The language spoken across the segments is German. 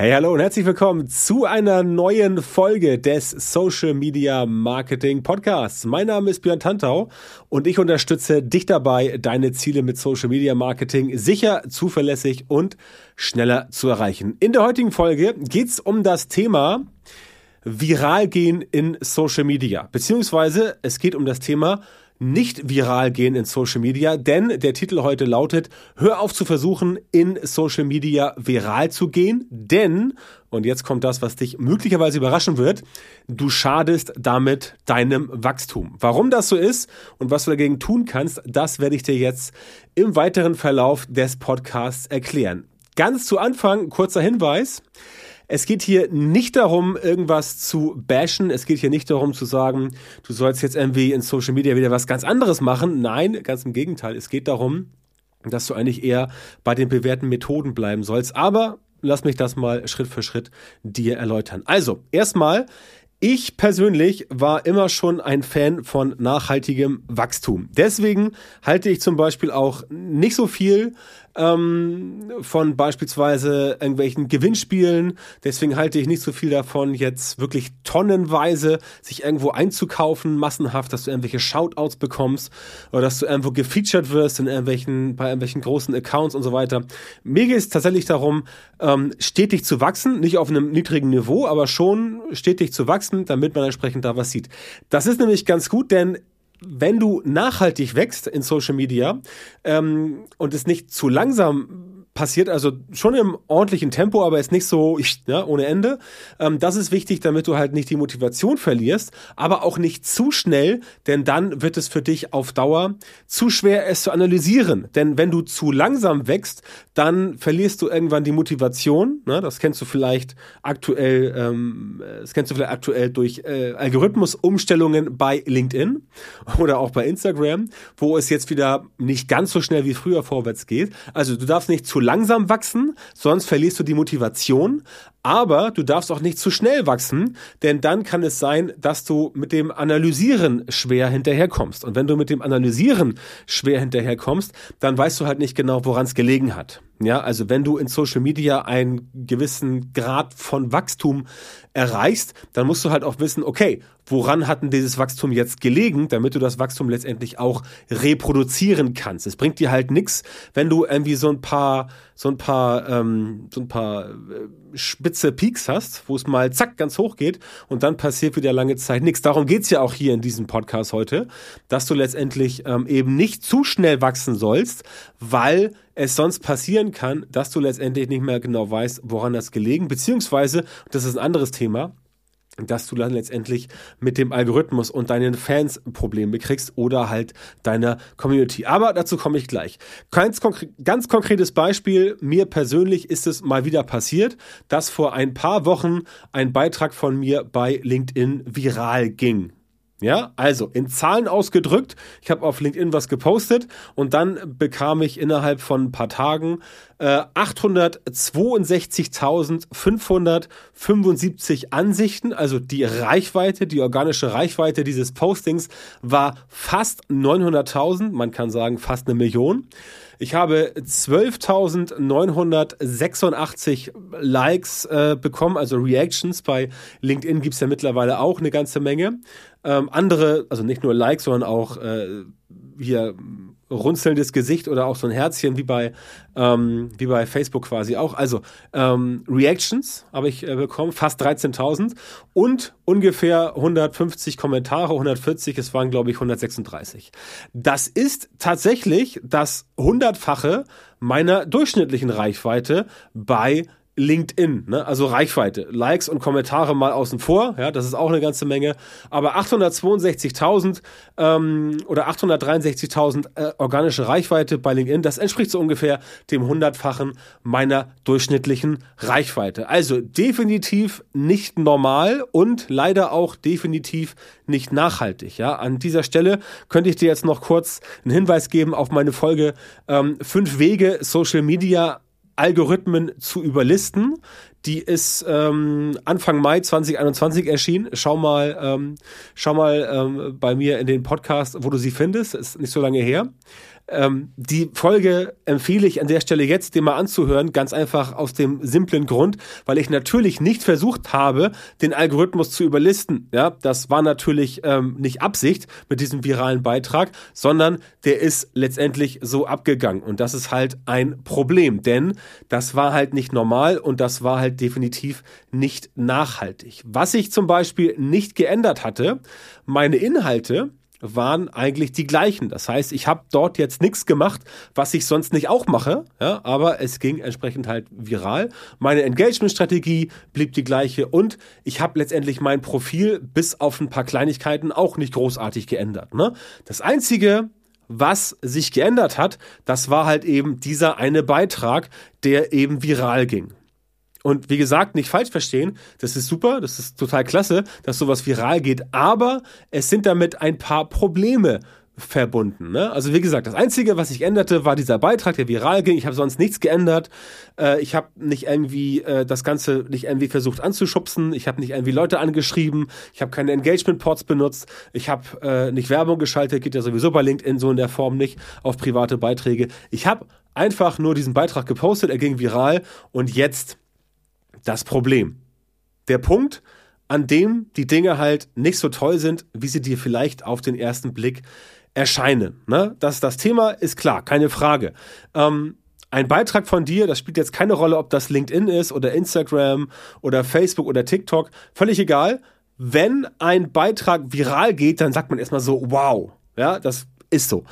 Hey, hallo und herzlich willkommen zu einer neuen Folge des Social Media Marketing Podcasts. Mein Name ist Björn Tantau und ich unterstütze dich dabei, deine Ziele mit Social Media Marketing sicher, zuverlässig und schneller zu erreichen. In der heutigen Folge geht's um das Thema viral gehen in Social Media, beziehungsweise es geht um das Thema nicht viral gehen in Social Media, denn der Titel heute lautet, hör auf zu versuchen, in Social Media viral zu gehen, denn, und jetzt kommt das, was dich möglicherweise überraschen wird, du schadest damit deinem Wachstum. Warum das so ist und was du dagegen tun kannst, das werde ich dir jetzt im weiteren Verlauf des Podcasts erklären. Ganz zu Anfang, kurzer Hinweis. Es geht hier nicht darum, irgendwas zu bashen. Es geht hier nicht darum zu sagen, du sollst jetzt irgendwie in Social Media wieder was ganz anderes machen. Nein, ganz im Gegenteil. Es geht darum, dass du eigentlich eher bei den bewährten Methoden bleiben sollst. Aber lass mich das mal Schritt für Schritt dir erläutern. Also, erstmal, ich persönlich war immer schon ein Fan von nachhaltigem Wachstum. Deswegen halte ich zum Beispiel auch nicht so viel ähm, von beispielsweise irgendwelchen Gewinnspielen. Deswegen halte ich nicht so viel davon, jetzt wirklich tonnenweise sich irgendwo einzukaufen, massenhaft, dass du irgendwelche Shoutouts bekommst oder dass du irgendwo gefeatured wirst in irgendwelchen, bei irgendwelchen großen Accounts und so weiter. Mir geht es tatsächlich darum, ähm, stetig zu wachsen, nicht auf einem niedrigen Niveau, aber schon stetig zu wachsen, damit man entsprechend da was sieht. Das ist nämlich ganz gut, denn wenn du nachhaltig wächst in Social Media ähm, und es nicht zu langsam passiert also schon im ordentlichen Tempo, aber ist nicht so ja, ohne Ende. Ähm, das ist wichtig, damit du halt nicht die Motivation verlierst, aber auch nicht zu schnell, denn dann wird es für dich auf Dauer zu schwer, es zu analysieren. Denn wenn du zu langsam wächst, dann verlierst du irgendwann die Motivation. Ne? Das kennst du vielleicht aktuell, ähm, das kennst du vielleicht aktuell durch äh, Algorithmusumstellungen bei LinkedIn oder auch bei Instagram, wo es jetzt wieder nicht ganz so schnell wie früher vorwärts geht. Also du darfst nicht zu langsam wachsen, sonst verlierst du die Motivation. Aber du darfst auch nicht zu schnell wachsen, denn dann kann es sein, dass du mit dem Analysieren schwer hinterherkommst. Und wenn du mit dem Analysieren schwer hinterherkommst, dann weißt du halt nicht genau, woran es gelegen hat. Ja, also wenn du in Social Media einen gewissen Grad von Wachstum erreichst, dann musst du halt auch wissen, okay, woran hat denn dieses Wachstum jetzt gelegen, damit du das Wachstum letztendlich auch reproduzieren kannst. Es bringt dir halt nichts, wenn du irgendwie so ein paar, so ein paar, ähm, so ein paar äh, spitze Peaks hast, wo es mal zack ganz hoch geht und dann passiert wieder lange Zeit nichts. Darum geht's ja auch hier in diesem Podcast heute, dass du letztendlich ähm, eben nicht zu schnell wachsen sollst, weil es sonst passieren kann, dass du letztendlich nicht mehr genau weißt, woran das gelegen, beziehungsweise, das ist ein anderes Thema, dass du dann letztendlich mit dem Algorithmus und deinen Fans Probleme kriegst oder halt deiner Community. Aber dazu komme ich gleich. Ganz, konkre ganz konkretes Beispiel. Mir persönlich ist es mal wieder passiert, dass vor ein paar Wochen ein Beitrag von mir bei LinkedIn viral ging. Ja, also in Zahlen ausgedrückt, ich habe auf LinkedIn was gepostet und dann bekam ich innerhalb von ein paar Tagen äh, 862.575 Ansichten. Also die Reichweite, die organische Reichweite dieses Postings war fast 900.000, man kann sagen fast eine Million. Ich habe 12.986 Likes äh, bekommen, also Reactions. Bei LinkedIn gibt's ja mittlerweile auch eine ganze Menge. Ähm, andere, also nicht nur Likes, sondern auch äh, hier runzelndes Gesicht oder auch so ein Herzchen wie bei, ähm, wie bei Facebook quasi auch. Also ähm, Reactions habe ich äh, bekommen, fast 13.000 und ungefähr 150 Kommentare, 140, es waren glaube ich 136. Das ist tatsächlich das hundertfache meiner durchschnittlichen Reichweite bei LinkedIn, ne? also Reichweite, Likes und Kommentare mal außen vor, ja, das ist auch eine ganze Menge, aber 862.000 ähm, oder 863.000 äh, organische Reichweite bei LinkedIn, das entspricht so ungefähr dem hundertfachen meiner durchschnittlichen Reichweite. Also definitiv nicht normal und leider auch definitiv nicht nachhaltig. Ja, an dieser Stelle könnte ich dir jetzt noch kurz einen Hinweis geben auf meine Folge ähm, fünf Wege Social Media Algorithmen zu überlisten. Die ist ähm, Anfang Mai 2021 erschienen. Schau mal, ähm, schau mal ähm, bei mir in den Podcast, wo du sie findest. Ist nicht so lange her. Ähm, die Folge empfehle ich an der Stelle jetzt, dir mal anzuhören, ganz einfach aus dem simplen Grund, weil ich natürlich nicht versucht habe, den Algorithmus zu überlisten. Ja, das war natürlich ähm, nicht Absicht mit diesem viralen Beitrag, sondern der ist letztendlich so abgegangen. Und das ist halt ein Problem, denn das war halt nicht normal und das war halt definitiv nicht nachhaltig. Was ich zum Beispiel nicht geändert hatte, meine Inhalte, waren eigentlich die gleichen. Das heißt, ich habe dort jetzt nichts gemacht, was ich sonst nicht auch mache, ja, aber es ging entsprechend halt viral. Meine Engagement-Strategie blieb die gleiche und ich habe letztendlich mein Profil bis auf ein paar Kleinigkeiten auch nicht großartig geändert. Ne? Das Einzige, was sich geändert hat, das war halt eben dieser eine Beitrag, der eben viral ging. Und wie gesagt, nicht falsch verstehen, das ist super, das ist total klasse, dass sowas viral geht, aber es sind damit ein paar Probleme verbunden. Ne? Also wie gesagt, das Einzige, was sich änderte, war dieser Beitrag, der viral ging. Ich habe sonst nichts geändert. Äh, ich habe nicht irgendwie äh, das Ganze nicht irgendwie versucht anzuschubsen. Ich habe nicht irgendwie Leute angeschrieben. Ich habe keine Engagement-Ports benutzt. Ich habe äh, nicht Werbung geschaltet. Geht ja sowieso bei LinkedIn so in der Form nicht auf private Beiträge. Ich habe einfach nur diesen Beitrag gepostet. Er ging viral und jetzt das Problem. Der Punkt, an dem die Dinge halt nicht so toll sind, wie sie dir vielleicht auf den ersten Blick erscheinen. Ne? Das, das Thema ist klar, keine Frage. Ähm, ein Beitrag von dir, das spielt jetzt keine Rolle, ob das LinkedIn ist oder Instagram oder Facebook oder TikTok, völlig egal. Wenn ein Beitrag viral geht, dann sagt man erstmal so, wow. Ja, das ist so.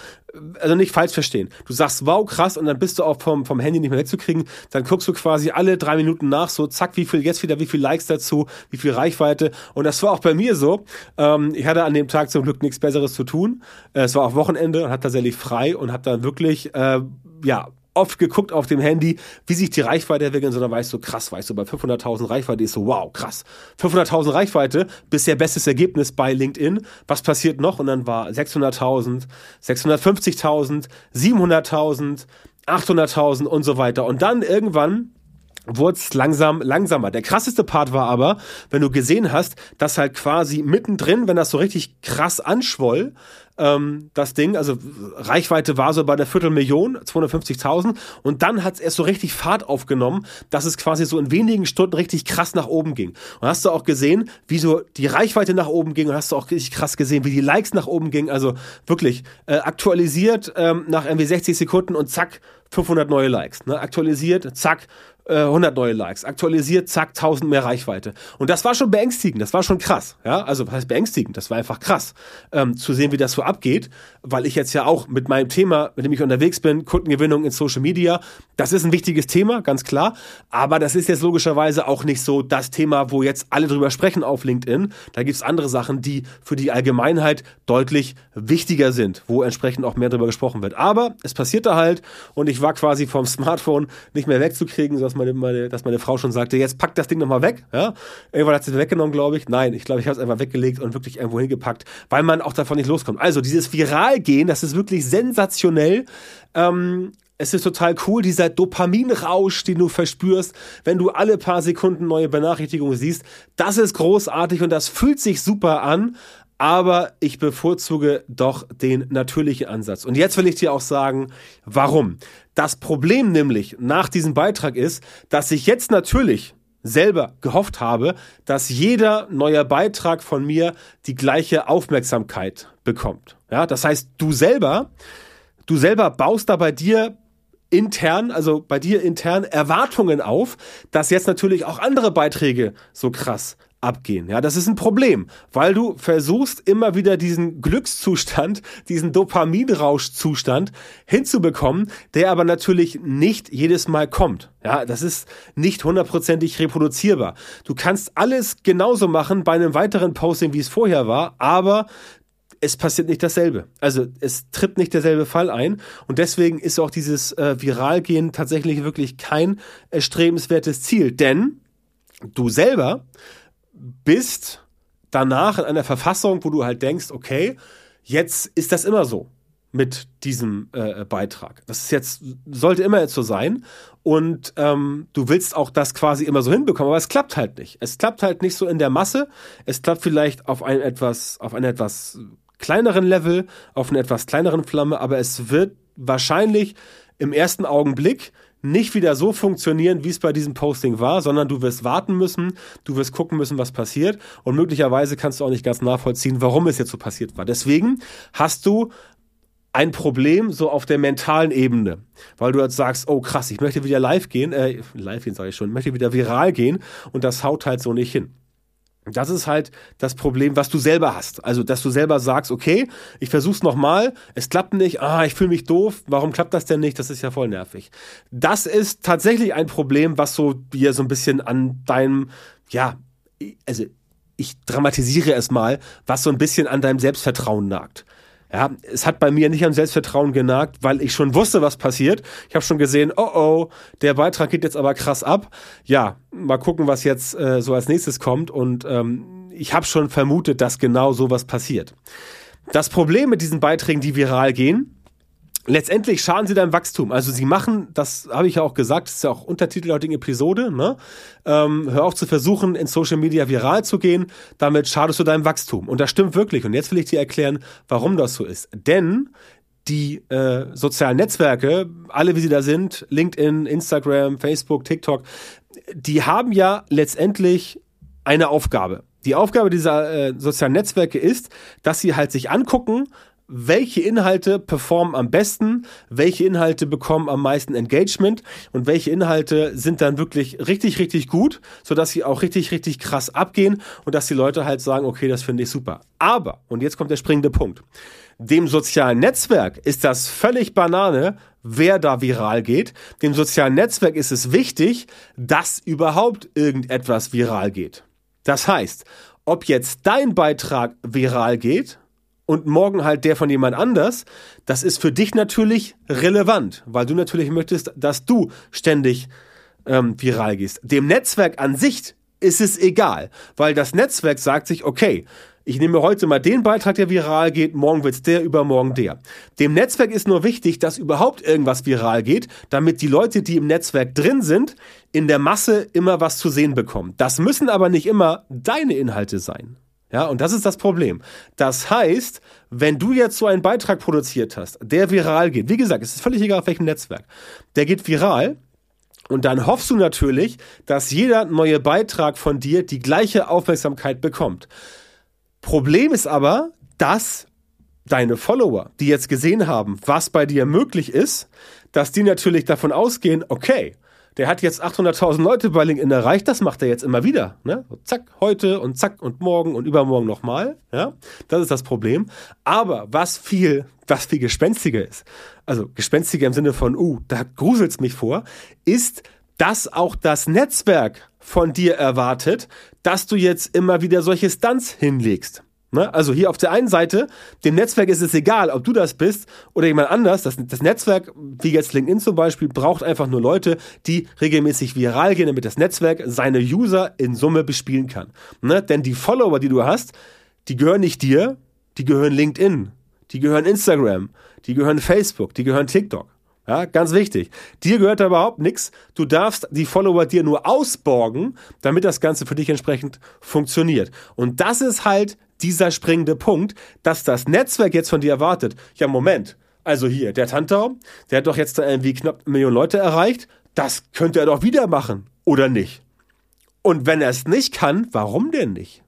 Also nicht falsch verstehen. Du sagst, wow, krass, und dann bist du auch vom, vom Handy nicht mehr wegzukriegen. Dann guckst du quasi alle drei Minuten nach, so zack, wie viel jetzt wieder, wie viel Likes dazu, wie viel Reichweite. Und das war auch bei mir so. Ähm, ich hatte an dem Tag zum Glück nichts Besseres zu tun. Äh, es war auch Wochenende und hatte tatsächlich frei und habe dann wirklich, äh, ja, oft geguckt auf dem Handy, wie sich die Reichweite entwickelt, sondern weißt du, krass, weißt du, bei 500.000 Reichweite ist so, wow, krass. 500.000 Reichweite, bisher bestes Ergebnis bei LinkedIn. Was passiert noch? Und dann war 600.000, 650.000, 700.000, 800.000 und so weiter. Und dann irgendwann wurde es langsam langsamer. Der krasseste Part war aber, wenn du gesehen hast, dass halt quasi mittendrin, wenn das so richtig krass anschwoll, ähm, das Ding, also Reichweite war so bei der Viertelmillion, 250.000 und dann hat es erst so richtig Fahrt aufgenommen, dass es quasi so in wenigen Stunden richtig krass nach oben ging. Und hast du auch gesehen, wie so die Reichweite nach oben ging und hast du auch richtig krass gesehen, wie die Likes nach oben gingen. Also wirklich äh, aktualisiert ähm, nach irgendwie 60 Sekunden und zack, 500 neue Likes. Ne? Aktualisiert, zack, 100 äh, neue Likes, aktualisiert, zack, 1000 mehr Reichweite. Und das war schon beängstigend, das war schon krass. Ja, also was heißt beängstigend? Das war einfach krass, ähm, zu sehen, wie das so abgeht, weil ich jetzt ja auch mit meinem Thema, mit dem ich unterwegs bin, Kundengewinnung in Social Media, das ist ein wichtiges Thema, ganz klar. Aber das ist jetzt logischerweise auch nicht so das Thema, wo jetzt alle drüber sprechen auf LinkedIn. Da gibt's andere Sachen, die für die Allgemeinheit deutlich wichtiger sind, wo entsprechend auch mehr drüber gesprochen wird. Aber es passierte halt und ich war quasi vom Smartphone nicht mehr wegzukriegen, sodass meine, meine, dass meine Frau schon sagte, jetzt pack das Ding nochmal weg. Ja? Irgendwann hat sie es weggenommen, glaube ich. Nein, ich glaube, ich habe es einfach weggelegt und wirklich irgendwo hingepackt, weil man auch davon nicht loskommt. Also dieses Viralgehen, das ist wirklich sensationell. Ähm, es ist total cool, dieser Dopaminrausch, den du verspürst, wenn du alle paar Sekunden neue Benachrichtigungen siehst. Das ist großartig und das fühlt sich super an aber ich bevorzuge doch den natürlichen Ansatz. Und jetzt will ich dir auch sagen, warum. Das Problem nämlich nach diesem Beitrag ist, dass ich jetzt natürlich selber gehofft habe, dass jeder neue Beitrag von mir die gleiche Aufmerksamkeit bekommt. Ja, das heißt, du selber, du selber baust da bei dir intern, also bei dir intern Erwartungen auf, dass jetzt natürlich auch andere Beiträge so krass abgehen. Ja, das ist ein Problem, weil du versuchst immer wieder diesen Glückszustand, diesen Dopaminrauschzustand hinzubekommen, der aber natürlich nicht jedes Mal kommt. Ja, das ist nicht hundertprozentig reproduzierbar. Du kannst alles genauso machen bei einem weiteren Posting, wie es vorher war, aber es passiert nicht dasselbe. Also es tritt nicht derselbe Fall ein und deswegen ist auch dieses äh, Viralgehen tatsächlich wirklich kein erstrebenswertes Ziel, denn du selber bist danach in einer Verfassung, wo du halt denkst, okay, jetzt ist das immer so mit diesem äh, Beitrag. Das ist jetzt, sollte immer jetzt so sein. Und ähm, du willst auch das quasi immer so hinbekommen, aber es klappt halt nicht. Es klappt halt nicht so in der Masse. Es klappt vielleicht auf ein etwas, auf ein etwas kleineren Level, auf einer etwas kleineren Flamme, aber es wird wahrscheinlich im ersten Augenblick nicht wieder so funktionieren, wie es bei diesem Posting war, sondern du wirst warten müssen, du wirst gucken müssen, was passiert und möglicherweise kannst du auch nicht ganz nachvollziehen, warum es jetzt so passiert war. Deswegen hast du ein Problem so auf der mentalen Ebene, weil du jetzt sagst, oh krass, ich möchte wieder live gehen, äh, live gehen sage ich schon, möchte wieder viral gehen und das haut halt so nicht hin. Das ist halt das Problem, was du selber hast. Also, dass du selber sagst, okay, ich versuch's nochmal, es klappt nicht, ah, ich fühle mich doof, warum klappt das denn nicht? Das ist ja voll nervig. Das ist tatsächlich ein Problem, was so dir so ein bisschen an deinem, ja, also ich dramatisiere es mal, was so ein bisschen an deinem Selbstvertrauen nagt. Ja, es hat bei mir nicht am Selbstvertrauen genagt, weil ich schon wusste, was passiert. Ich habe schon gesehen, oh oh, der Beitrag geht jetzt aber krass ab. Ja, mal gucken, was jetzt äh, so als nächstes kommt. Und ähm, ich habe schon vermutet, dass genau sowas passiert. Das Problem mit diesen Beiträgen, die viral gehen, letztendlich schaden sie deinem Wachstum. Also sie machen, das habe ich ja auch gesagt, das ist ja auch Untertitel der heutigen Episode, ne? Ähm, hör auf zu versuchen, in Social Media viral zu gehen, damit schadest du deinem Wachstum. Und das stimmt wirklich. Und jetzt will ich dir erklären, warum das so ist. Denn die äh, sozialen Netzwerke, alle wie sie da sind, LinkedIn, Instagram, Facebook, TikTok, die haben ja letztendlich eine Aufgabe. Die Aufgabe dieser äh, sozialen Netzwerke ist, dass sie halt sich angucken, welche Inhalte performen am besten, welche Inhalte bekommen am meisten Engagement und welche Inhalte sind dann wirklich richtig, richtig gut, sodass sie auch richtig, richtig krass abgehen und dass die Leute halt sagen, okay, das finde ich super. Aber, und jetzt kommt der springende Punkt, dem sozialen Netzwerk ist das völlig Banane, wer da viral geht. Dem sozialen Netzwerk ist es wichtig, dass überhaupt irgendetwas viral geht. Das heißt, ob jetzt dein Beitrag viral geht und morgen halt der von jemand anders, das ist für dich natürlich relevant, weil du natürlich möchtest, dass du ständig ähm, viral gehst. Dem Netzwerk an sich ist es egal, weil das Netzwerk sagt sich, okay, ich nehme heute mal den Beitrag, der viral geht, morgen wird's der, übermorgen der. Dem Netzwerk ist nur wichtig, dass überhaupt irgendwas viral geht, damit die Leute, die im Netzwerk drin sind, in der Masse immer was zu sehen bekommen. Das müssen aber nicht immer deine Inhalte sein. Ja, und das ist das Problem. Das heißt, wenn du jetzt so einen Beitrag produziert hast, der viral geht, wie gesagt, es ist völlig egal auf welchem Netzwerk, der geht viral, und dann hoffst du natürlich, dass jeder neue Beitrag von dir die gleiche Aufmerksamkeit bekommt. Problem ist aber, dass deine Follower, die jetzt gesehen haben, was bei dir möglich ist, dass die natürlich davon ausgehen, okay, der hat jetzt 800.000 Leute bei LinkedIn erreicht, das macht er jetzt immer wieder. Ne? Zack, heute und zack und morgen und übermorgen nochmal. Ja? Das ist das Problem. Aber was viel, was viel gespenstiger ist, also gespenstiger im Sinne von, uh, da gruselt's mich vor, ist, dass auch das Netzwerk von dir erwartet, dass du jetzt immer wieder solche Stunts hinlegst. Ne? Also hier auf der einen Seite, dem Netzwerk ist es egal, ob du das bist oder jemand anders. Das, das Netzwerk, wie jetzt LinkedIn zum Beispiel, braucht einfach nur Leute, die regelmäßig viral gehen, damit das Netzwerk seine User in Summe bespielen kann. Ne? Denn die Follower, die du hast, die gehören nicht dir, die gehören LinkedIn, die gehören Instagram, die gehören Facebook, die gehören TikTok. Ja, ganz wichtig. Dir gehört da überhaupt nichts. Du darfst die Follower dir nur ausborgen, damit das Ganze für dich entsprechend funktioniert. Und das ist halt dieser springende Punkt, dass das Netzwerk jetzt von dir erwartet. Ja, Moment. Also hier, der Tantau, der hat doch jetzt irgendwie knapp eine Million Leute erreicht. Das könnte er doch wieder machen. Oder nicht? Und wenn er es nicht kann, warum denn nicht?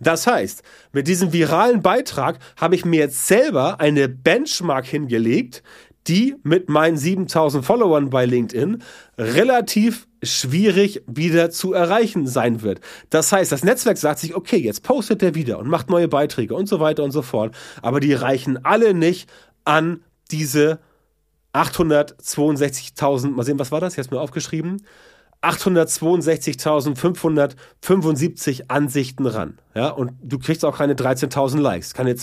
Das heißt, mit diesem viralen Beitrag habe ich mir jetzt selber eine Benchmark hingelegt, die mit meinen 7000 Followern bei LinkedIn relativ schwierig wieder zu erreichen sein wird. Das heißt, das Netzwerk sagt sich, okay, jetzt postet der wieder und macht neue Beiträge und so weiter und so fort, aber die reichen alle nicht an diese 862.000, mal sehen, was war das? Jetzt mir aufgeschrieben. 862.575 Ansichten ran. Ja, und du kriegst auch keine 13.000 Likes, keine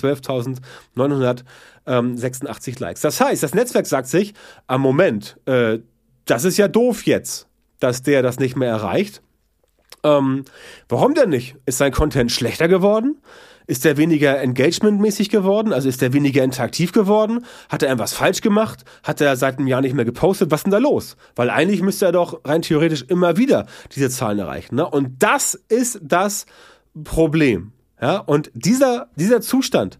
12.986 Likes. Das heißt, das Netzwerk sagt sich, am Moment, äh, das ist ja doof jetzt, dass der das nicht mehr erreicht. Ähm, warum denn nicht? Ist sein Content schlechter geworden? Ist er weniger engagementmäßig geworden? Also ist er weniger interaktiv geworden? Hat er irgendwas falsch gemacht? Hat er seit einem Jahr nicht mehr gepostet? Was ist denn da los? Weil eigentlich müsste er doch rein theoretisch immer wieder diese Zahlen erreichen. Ne? Und das ist das Problem. Ja? Und dieser, dieser Zustand,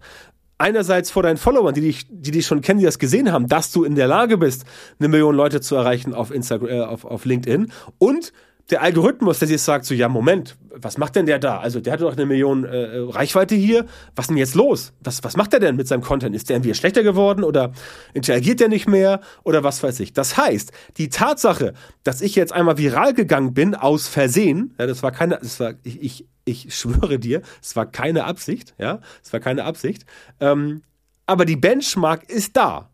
einerseits vor deinen Followern, die dich, die dich schon kennen, die das gesehen haben, dass du in der Lage bist, eine Million Leute zu erreichen auf Instagram, äh, auf, auf LinkedIn und der Algorithmus, der sich sagt, so, ja, Moment, was macht denn der da? Also, der hat doch eine Million äh, Reichweite hier. Was ist denn jetzt los? Was, was macht der denn mit seinem Content? Ist der irgendwie schlechter geworden oder interagiert der nicht mehr oder was weiß ich? Das heißt, die Tatsache, dass ich jetzt einmal viral gegangen bin aus Versehen, ja, das war keine, das war, ich, ich, ich schwöre dir, es war keine Absicht, ja, es war keine Absicht. Ähm, aber die Benchmark ist da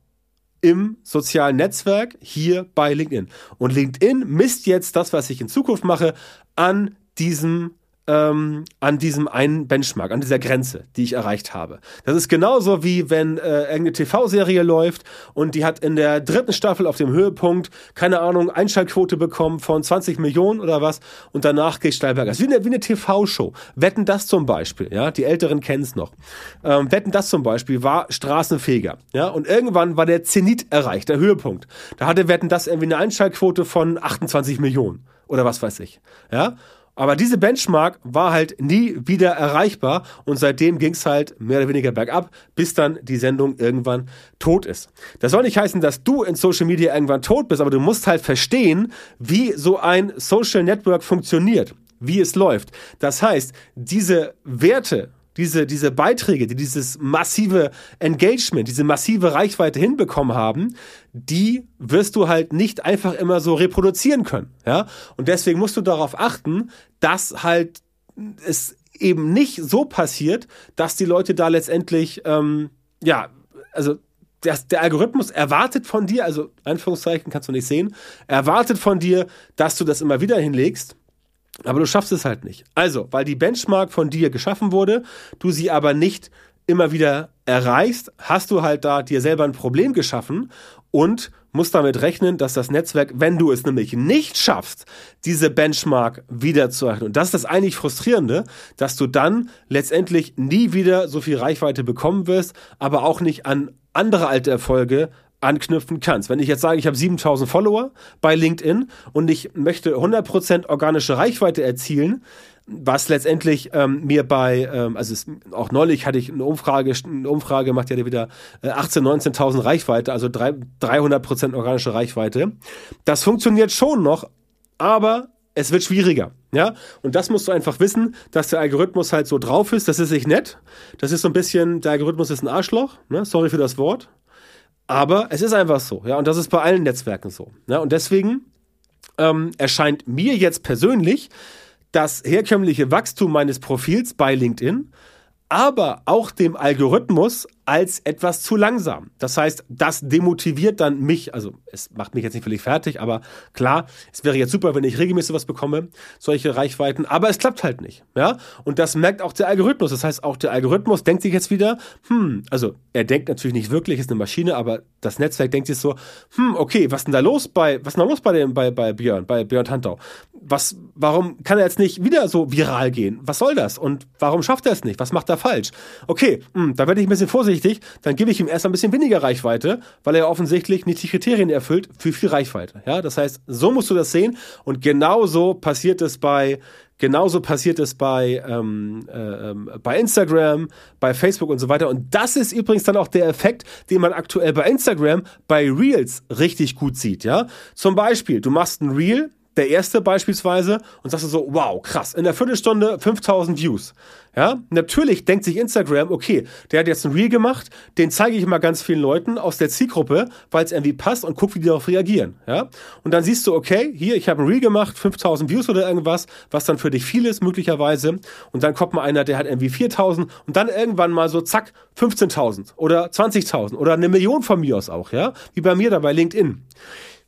im sozialen Netzwerk hier bei LinkedIn. Und LinkedIn misst jetzt das, was ich in Zukunft mache, an diesem ähm, an diesem einen Benchmark, an dieser Grenze, die ich erreicht habe. Das ist genauso wie wenn äh, irgendeine TV-Serie läuft und die hat in der dritten Staffel auf dem Höhepunkt, keine Ahnung, Einschaltquote bekommen von 20 Millionen oder was und danach geht steil bergab. Wie eine, wie eine TV-Show. Wetten das zum Beispiel, ja, die Älteren kennen es noch. Ähm, Wetten das zum Beispiel war Straßenfeger, ja, und irgendwann war der Zenit erreicht, der Höhepunkt. Da hatte Wetten das irgendwie eine Einschaltquote von 28 Millionen oder was weiß ich, ja. Aber diese Benchmark war halt nie wieder erreichbar und seitdem ging es halt mehr oder weniger bergab, bis dann die Sendung irgendwann tot ist. Das soll nicht heißen, dass du in Social Media irgendwann tot bist, aber du musst halt verstehen, wie so ein Social Network funktioniert, wie es läuft. Das heißt, diese Werte, diese, diese Beiträge, die dieses massive Engagement, diese massive Reichweite hinbekommen haben, die wirst du halt nicht einfach immer so reproduzieren können. Ja? Und deswegen musst du darauf achten, dass halt es eben nicht so passiert, dass die Leute da letztendlich, ähm, ja, also der, der Algorithmus erwartet von dir, also Anführungszeichen kannst du nicht sehen, erwartet von dir, dass du das immer wieder hinlegst aber du schaffst es halt nicht. Also, weil die Benchmark von dir geschaffen wurde, du sie aber nicht immer wieder erreichst, hast du halt da dir selber ein Problem geschaffen und musst damit rechnen, dass das Netzwerk, wenn du es nämlich nicht schaffst, diese Benchmark wieder zu erreichen. Und das ist das eigentlich Frustrierende, dass du dann letztendlich nie wieder so viel Reichweite bekommen wirst, aber auch nicht an andere alte Erfolge anknüpfen kannst. Wenn ich jetzt sage, ich habe 7000 Follower bei LinkedIn und ich möchte 100% organische Reichweite erzielen, was letztendlich ähm, mir bei, ähm, also es, auch neulich hatte ich eine Umfrage, eine Umfrage macht ja wieder äh, 18.000, 19.000 Reichweite, also drei, 300% organische Reichweite. Das funktioniert schon noch, aber es wird schwieriger. Ja, und das musst du einfach wissen, dass der Algorithmus halt so drauf ist. Das ist nicht nett. Das ist so ein bisschen, der Algorithmus ist ein Arschloch. Ne? Sorry für das Wort. Aber es ist einfach so, ja, und das ist bei allen Netzwerken so. Ja, und deswegen ähm, erscheint mir jetzt persönlich das herkömmliche Wachstum meines Profils bei LinkedIn, aber auch dem Algorithmus als etwas zu langsam. Das heißt, das demotiviert dann mich, also es macht mich jetzt nicht völlig fertig, aber klar, es wäre jetzt super, wenn ich regelmäßig was bekomme, solche Reichweiten, aber es klappt halt nicht, ja? Und das merkt auch der Algorithmus. Das heißt, auch der Algorithmus denkt sich jetzt wieder, hm, also er denkt natürlich nicht wirklich, ist eine Maschine, aber das Netzwerk denkt sich so, hm, okay, was denn da los bei, was ist denn da los bei dem, bei, bei Björn, bei Björn Tantau? Was, warum kann er jetzt nicht wieder so viral gehen? Was soll das? Und warum schafft er es nicht? Was macht er falsch? Okay, hm, da werde ich ein bisschen vorsichtig vorsichtig, dann gebe ich ihm erst ein bisschen weniger Reichweite, weil er offensichtlich nicht die Kriterien erfüllt für viel Reichweite. Ja, das heißt, so musst du das sehen und genauso passiert es bei Genauso passiert es bei, ähm, äh, ähm, bei Instagram, bei Facebook und so weiter. Und das ist übrigens dann auch der Effekt, den man aktuell bei Instagram, bei Reels richtig gut sieht. Ja, zum Beispiel, du machst ein Reel, der erste beispielsweise und sagst du so, wow, krass, in der Viertelstunde 5000 Views. Ja, natürlich denkt sich Instagram, okay, der hat jetzt ein Reel gemacht, den zeige ich mal ganz vielen Leuten aus der Zielgruppe, weil es irgendwie passt und guck, wie die darauf reagieren. Ja, und dann siehst du, okay, hier, ich habe ein Reel gemacht, 5000 Views oder irgendwas, was dann für dich viel ist, möglicherweise. Und dann kommt mal einer, der hat irgendwie 4000 und dann irgendwann mal so, zack, 15.000 oder 20.000 oder eine Million von mir aus auch, ja, wie bei mir da bei LinkedIn.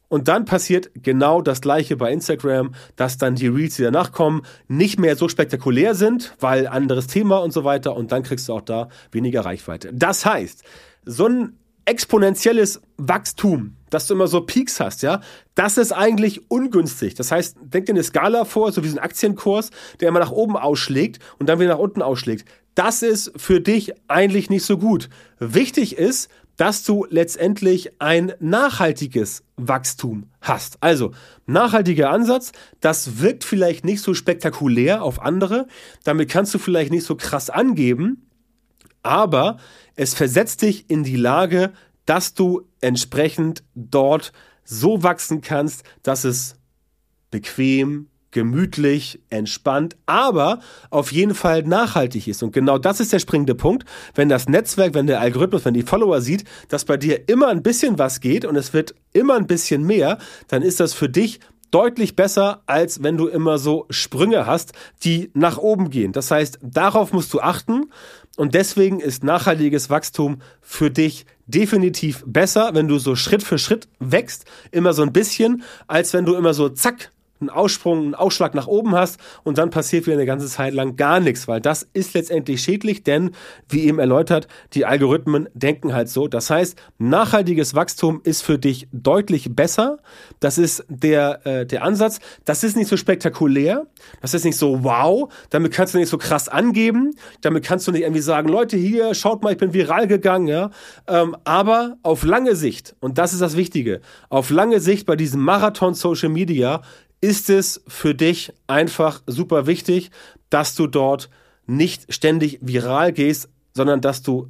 Und dann passiert genau das gleiche bei Instagram, dass dann die Reels, die danach kommen, nicht mehr so spektakulär sind, weil anderes Thema und so weiter. Und dann kriegst du auch da weniger Reichweite. Das heißt, so ein exponentielles Wachstum, dass du immer so Peaks hast, ja, das ist eigentlich ungünstig. Das heißt, denk dir eine Skala vor, so wie so ein Aktienkurs, der immer nach oben ausschlägt und dann wieder nach unten ausschlägt. Das ist für dich eigentlich nicht so gut. Wichtig ist, dass du letztendlich ein nachhaltiges Wachstum hast. Also nachhaltiger Ansatz, das wirkt vielleicht nicht so spektakulär auf andere, damit kannst du vielleicht nicht so krass angeben, aber es versetzt dich in die Lage, dass du entsprechend dort so wachsen kannst, dass es bequem, gemütlich, entspannt, aber auf jeden Fall nachhaltig ist. Und genau das ist der springende Punkt. Wenn das Netzwerk, wenn der Algorithmus, wenn die Follower sieht, dass bei dir immer ein bisschen was geht und es wird immer ein bisschen mehr, dann ist das für dich deutlich besser, als wenn du immer so Sprünge hast, die nach oben gehen. Das heißt, darauf musst du achten und deswegen ist nachhaltiges Wachstum für dich definitiv besser, wenn du so Schritt für Schritt wächst, immer so ein bisschen, als wenn du immer so zack einen Aussprung, einen Ausschlag nach oben hast und dann passiert wieder eine ganze Zeit lang gar nichts, weil das ist letztendlich schädlich, denn wie eben erläutert, die Algorithmen denken halt so. Das heißt, nachhaltiges Wachstum ist für dich deutlich besser. Das ist der, äh, der Ansatz. Das ist nicht so spektakulär. Das ist nicht so wow. Damit kannst du nicht so krass angeben. Damit kannst du nicht irgendwie sagen, Leute, hier, schaut mal, ich bin viral gegangen, ja. Ähm, aber auf lange Sicht, und das ist das Wichtige, auf lange Sicht bei diesem Marathon Social Media ist es für dich einfach super wichtig, dass du dort nicht ständig viral gehst, sondern dass du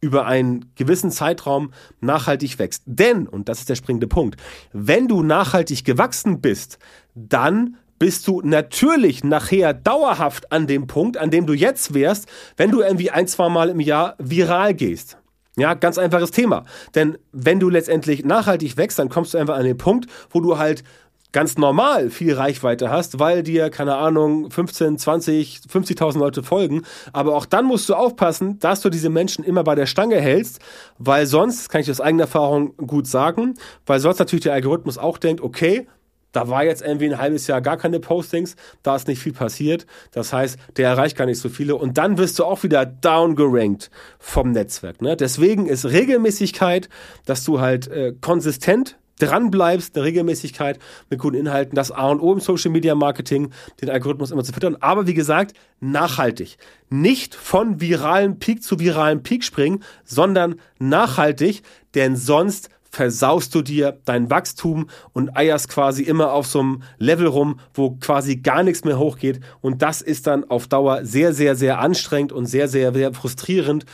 über einen gewissen Zeitraum nachhaltig wächst. Denn, und das ist der springende Punkt, wenn du nachhaltig gewachsen bist, dann bist du natürlich nachher dauerhaft an dem Punkt, an dem du jetzt wärst, wenn du irgendwie ein, zwei Mal im Jahr viral gehst. Ja, ganz einfaches Thema. Denn wenn du letztendlich nachhaltig wächst, dann kommst du einfach an den Punkt, wo du halt ganz normal viel Reichweite hast, weil dir, keine Ahnung, 15, 20, 50.000 Leute folgen. Aber auch dann musst du aufpassen, dass du diese Menschen immer bei der Stange hältst, weil sonst, kann ich aus eigener Erfahrung gut sagen, weil sonst natürlich der Algorithmus auch denkt, okay, da war jetzt irgendwie ein halbes Jahr gar keine Postings, da ist nicht viel passiert. Das heißt, der erreicht gar nicht so viele und dann wirst du auch wieder downgerankt vom Netzwerk. Ne? Deswegen ist Regelmäßigkeit, dass du halt äh, konsistent dran bleibst, eine Regelmäßigkeit mit guten Inhalten, das A und O im Social Media Marketing, den Algorithmus immer zu füttern. Aber wie gesagt, nachhaltig. Nicht von viralen Peak zu viralen Peak springen, sondern nachhaltig, denn sonst versaust du dir dein Wachstum und eierst quasi immer auf so einem Level rum, wo quasi gar nichts mehr hochgeht. Und das ist dann auf Dauer sehr, sehr, sehr anstrengend und sehr, sehr, sehr frustrierend.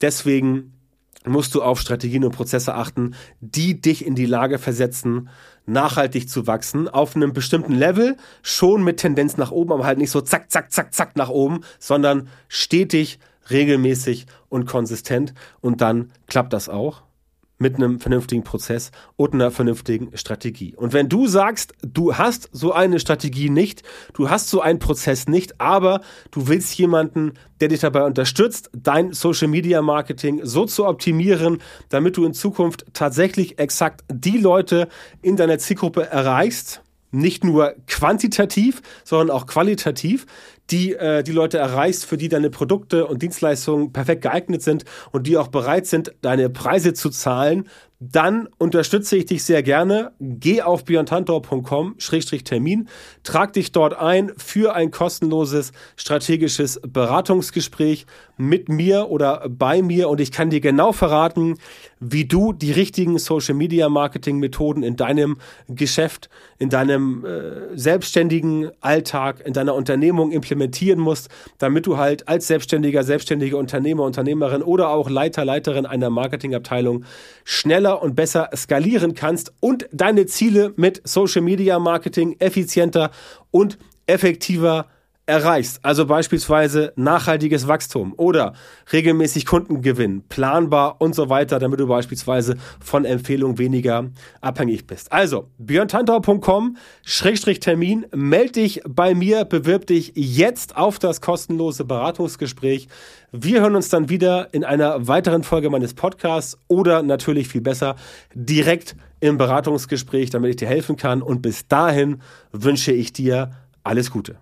Deswegen musst du auf Strategien und Prozesse achten, die dich in die Lage versetzen, nachhaltig zu wachsen, auf einem bestimmten Level, schon mit Tendenz nach oben, aber halt nicht so zack, zack, zack, zack nach oben, sondern stetig, regelmäßig und konsistent. Und dann klappt das auch mit einem vernünftigen Prozess und einer vernünftigen Strategie. Und wenn du sagst, du hast so eine Strategie nicht, du hast so einen Prozess nicht, aber du willst jemanden, der dich dabei unterstützt, dein Social Media Marketing so zu optimieren, damit du in Zukunft tatsächlich exakt die Leute in deiner Zielgruppe erreichst, nicht nur quantitativ, sondern auch qualitativ, die äh, die Leute erreichst, für die deine Produkte und Dienstleistungen perfekt geeignet sind und die auch bereit sind, deine Preise zu zahlen, dann unterstütze ich dich sehr gerne. Geh auf björntantor.com-termin, trag dich dort ein für ein kostenloses strategisches Beratungsgespräch mit mir oder bei mir und ich kann dir genau verraten, wie du die richtigen Social Media Marketing Methoden in deinem Geschäft, in deinem äh, selbstständigen Alltag, in deiner Unternehmung implementieren musst, damit du halt als selbstständiger, selbstständige Unternehmer, Unternehmerin oder auch Leiter, Leiterin einer Marketingabteilung schneller und besser skalieren kannst und deine Ziele mit Social Media Marketing effizienter und effektiver erreichst, also beispielsweise nachhaltiges Wachstum oder regelmäßig Kundengewinn, planbar und so weiter, damit du beispielsweise von Empfehlungen weniger abhängig bist. Also björntantau.com-termin, melde dich bei mir, bewirb dich jetzt auf das kostenlose Beratungsgespräch. Wir hören uns dann wieder in einer weiteren Folge meines Podcasts oder natürlich viel besser direkt im Beratungsgespräch, damit ich dir helfen kann. Und bis dahin wünsche ich dir alles Gute.